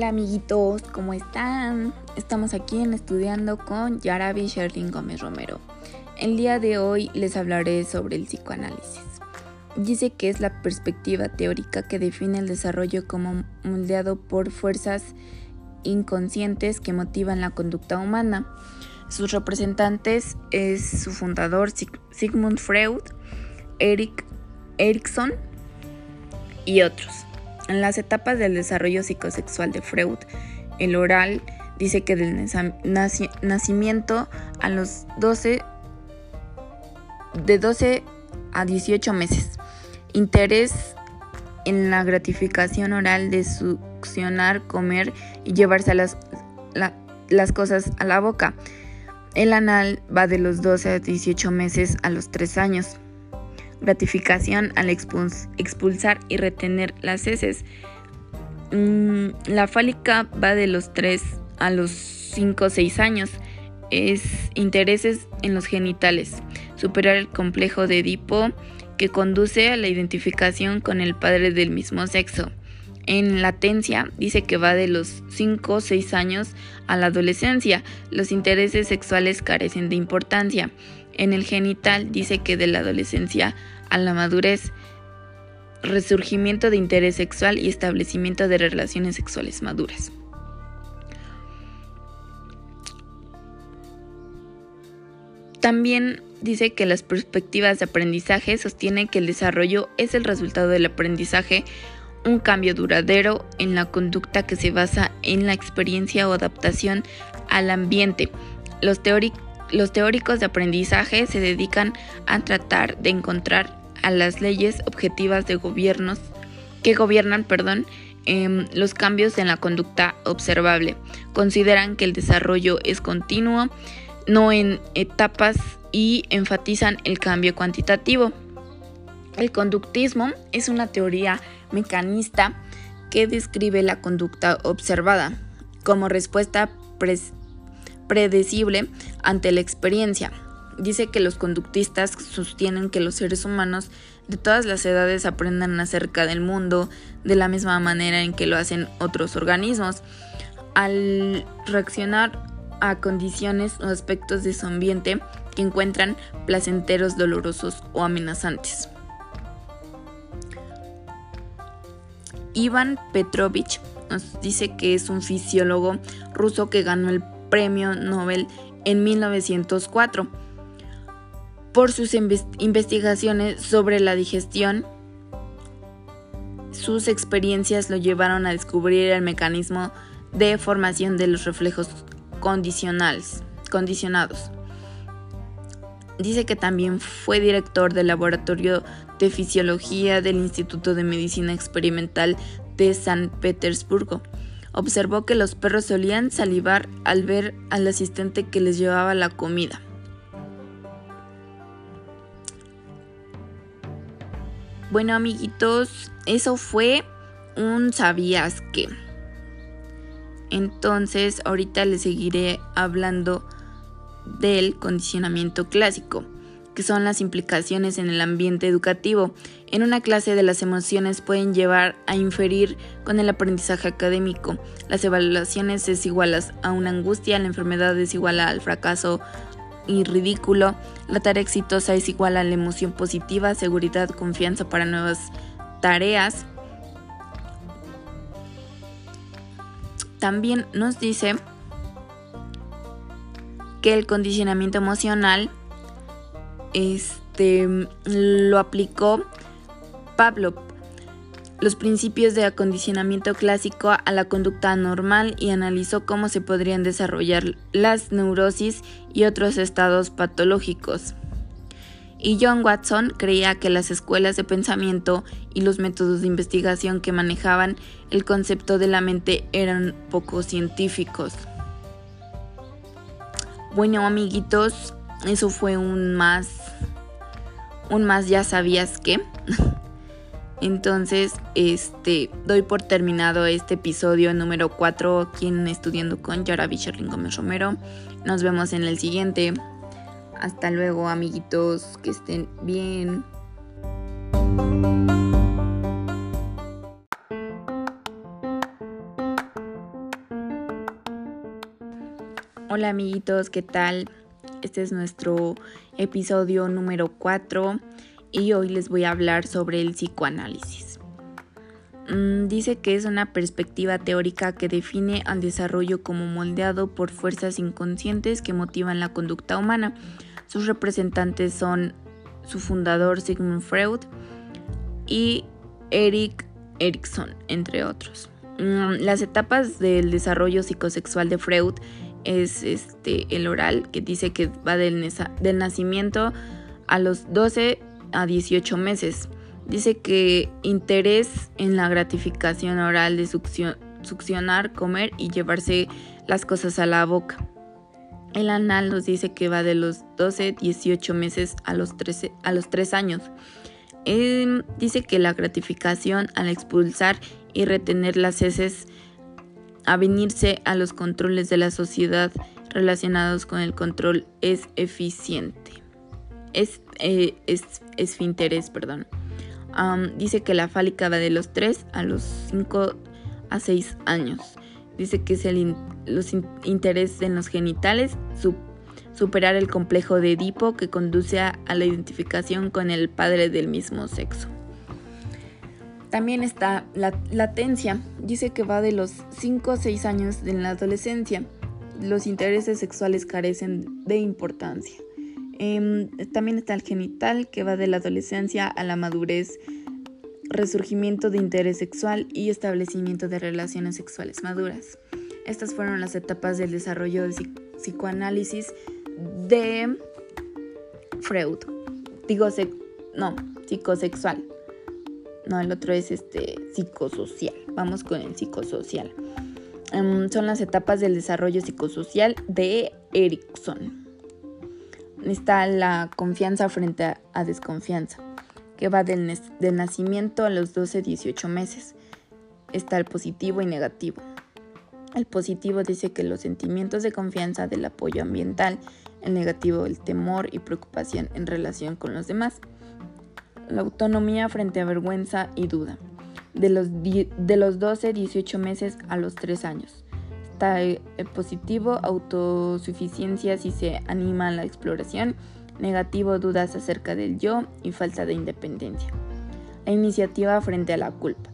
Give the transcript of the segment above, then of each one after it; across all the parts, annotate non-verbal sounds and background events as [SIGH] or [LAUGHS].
Hola amiguitos, ¿cómo están? Estamos aquí en Estudiando con Yarabi Sherlyn Gómez Romero. El día de hoy les hablaré sobre el psicoanálisis. Dice que es la perspectiva teórica que define el desarrollo como moldeado por fuerzas inconscientes que motivan la conducta humana. Sus representantes es su fundador Sigmund Freud, Eric Erikson y otros. En las etapas del desarrollo psicosexual de Freud, el oral dice que del nacimiento a los 12 de 12 a 18 meses. Interés en la gratificación oral de succionar, comer y llevarse las, las cosas a la boca. El anal va de los 12 a 18 meses a los 3 años gratificación al expulsar y retener las heces. Mm, la fálica va de los 3 a los 5 o 6 años. Es intereses en los genitales. Superar el complejo de Edipo que conduce a la identificación con el padre del mismo sexo. En latencia dice que va de los 5 o 6 años a la adolescencia. Los intereses sexuales carecen de importancia. En el genital dice que de la adolescencia a la madurez, resurgimiento de interés sexual y establecimiento de relaciones sexuales maduras. También dice que las perspectivas de aprendizaje sostienen que el desarrollo es el resultado del aprendizaje, un cambio duradero en la conducta que se basa en la experiencia o adaptación al ambiente. Los, los teóricos de aprendizaje se dedican a tratar de encontrar a las leyes objetivas de gobiernos que gobiernan, perdón, em, los cambios en la conducta observable. Consideran que el desarrollo es continuo, no en etapas y enfatizan el cambio cuantitativo. El conductismo es una teoría mecanista que describe la conducta observada como respuesta predecible ante la experiencia. Dice que los conductistas sostienen que los seres humanos de todas las edades aprendan acerca del mundo de la misma manera en que lo hacen otros organismos. Al reaccionar a condiciones o aspectos de su ambiente que encuentran placenteros, dolorosos o amenazantes. Ivan Petrovich nos dice que es un fisiólogo ruso que ganó el premio Nobel en 1904 por sus investigaciones sobre la digestión. Sus experiencias lo llevaron a descubrir el mecanismo de formación de los reflejos condicionales, condicionados. Dice que también fue director del Laboratorio de Fisiología del Instituto de Medicina Experimental de San Petersburgo. Observó que los perros solían salivar al ver al asistente que les llevaba la comida. Bueno amiguitos, eso fue un sabías que. Entonces ahorita les seguiré hablando del condicionamiento clásico, que son las implicaciones en el ambiente educativo. En una clase de las emociones pueden llevar a inferir con el aprendizaje académico. Las evaluaciones es igual a una angustia, la enfermedad es igual al fracaso y ridículo. La tarea exitosa es igual a la emoción positiva, seguridad, confianza para nuevas tareas. También nos dice que el condicionamiento emocional este, lo aplicó Pablo los principios de acondicionamiento clásico a la conducta normal y analizó cómo se podrían desarrollar las neurosis y otros estados patológicos. Y John Watson creía que las escuelas de pensamiento y los métodos de investigación que manejaban el concepto de la mente eran poco científicos. Bueno, amiguitos, eso fue un más un más ya sabías que. [LAUGHS] Entonces, este, doy por terminado este episodio número 4 aquí en Estudiando con Yara Sherlin Gómez Romero. Nos vemos en el siguiente. Hasta luego, amiguitos, que estén bien. Hola amiguitos, ¿qué tal? Este es nuestro episodio número 4 y hoy les voy a hablar sobre el psicoanálisis. Mm, dice que es una perspectiva teórica que define al desarrollo como moldeado por fuerzas inconscientes que motivan la conducta humana. Sus representantes son su fundador Sigmund Freud y Eric Erikson, entre otros. Mm, las etapas del desarrollo psicosexual de Freud es este, el oral, que dice que va del, nacimiento a los 12 a 18 meses. Dice que interés en la gratificación oral de succionar, comer y llevarse las cosas a la boca. El anal nos dice que va de los 12, 18 meses a los, 13, a los 3 años. Em, dice que la gratificación al expulsar y retener las heces a venirse a los controles de la sociedad relacionados con el control es eficiente. Es, eh, es, perdón. dice que la fálica va de los 3 a los 5 a 6 años. Dice que es el los intereses en los genitales, superar el complejo de Edipo que conduce a la identificación con el padre del mismo sexo. También está la latencia. Dice que va de los 5 o 6 años en la adolescencia. Los intereses sexuales carecen de importancia. Em, también está el genital, que va de la adolescencia a la madurez, resurgimiento de interés sexual y establecimiento de relaciones sexuales maduras. Estas fueron las etapas del desarrollo de psicoanálisis de Freud. Digo, no, psicosexual. No, el otro es este psicosocial. Vamos con el psicosocial. Em, son las etapas del desarrollo psicosocial de Erickson. Está la confianza frente a, desconfianza, que va del, del nacimiento a los 12-18 meses. Está el positivo y negativo. El positivo dice que los sentimientos de confianza del apoyo ambiental, el negativo el temor y preocupación en relación con los demás la autonomía frente a vergüenza y duda, de los, de los 12, 18 meses a los 3 años. Está el positivo, autosuficiencia si se anima a la exploración, negativo, dudas acerca del yo y falta de independencia. La iniciativa frente a la culpa.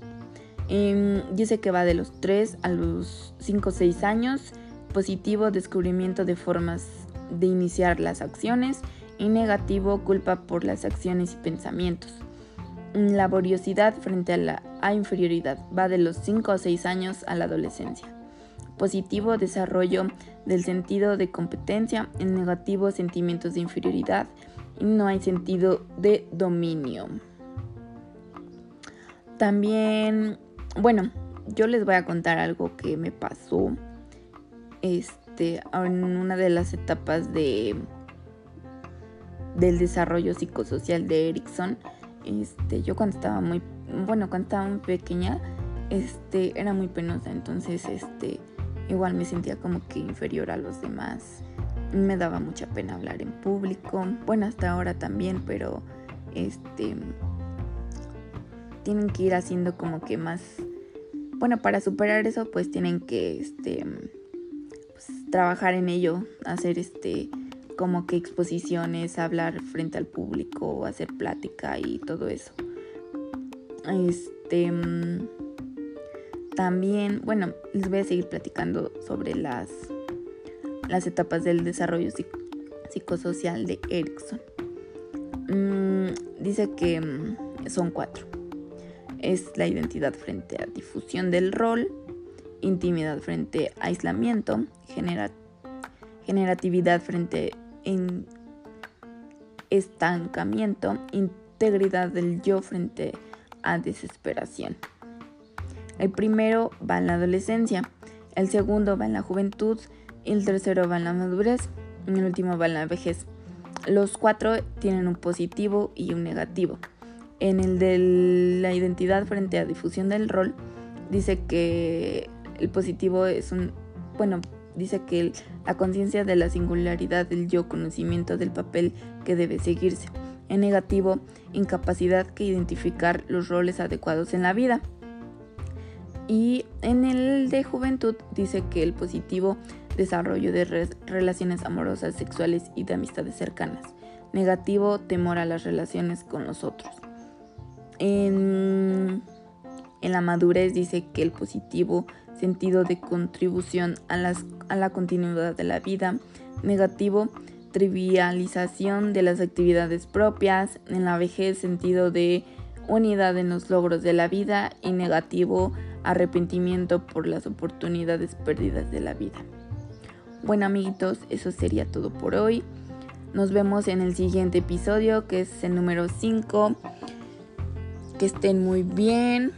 Em, dice que va de los 3 a los 5 o 6 años. Positivo, descubrimiento de formas de iniciar las acciones y negativo culpa por las acciones y pensamientos. Laboriosidad frente a la inferioridad va de los 5 o 6 años a la adolescencia. Positivo desarrollo del sentido de competencia, en negativo sentimientos de inferioridad y no hay sentido de dominio. También, bueno, yo les voy a contar algo que me pasó este, en una de las etapas de del desarrollo psicosocial de Erickson. Este, yo cuando estaba muy, bueno, cuando estaba muy pequeña, este, era muy penosa, entonces, este, igual me sentía como que inferior a los demás. Me daba mucha pena hablar en público, bueno, hasta ahora también, pero, este, tienen que ir haciendo como que más, bueno, para superar eso, pues tienen que, este, pues, trabajar en ello, hacer, este, como que exposiciones, hablar frente al público, hacer plática y todo eso. Este mm, también, bueno, les voy a seguir platicando sobre las, las etapas del desarrollo psicosocial de Erickson. Mm, dice que mm, son cuatro. Es la identidad frente a difusión del rol, intimidad frente a aislamiento, generatividad frente en estancamiento, integridad del yo frente a desesperación. El primero va en la adolescencia, el segundo va en la juventud, el tercero va en la madurez y el último va en la vejez. Los cuatro tienen un positivo y un negativo. En el de la identidad frente a difusión del rol, dice que el positivo es un, bueno, dice que la conciencia de la singularidad del yo, conocimiento del papel que debe seguirse. En negativo, incapacidad que identificar los roles adecuados en la vida. Y en el de juventud dice que el positivo desarrollo de relaciones amorosas, sexuales y de amistades cercanas. Negativo, temor a las relaciones con los otros. En, en la madurez dice que el positivo sentido de contribución a, las, a la continuidad de la vida. Negativo, trivialización de las actividades propias. En la vejez, sentido de unidad en los logros de la vida. Y negativo, arrepentimiento por las oportunidades perdidas de la vida. Bueno amiguitos, eso sería todo por hoy. Nos vemos en el siguiente episodio que es el número 5. Que estén muy bien.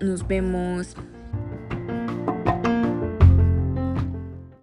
Nos vemos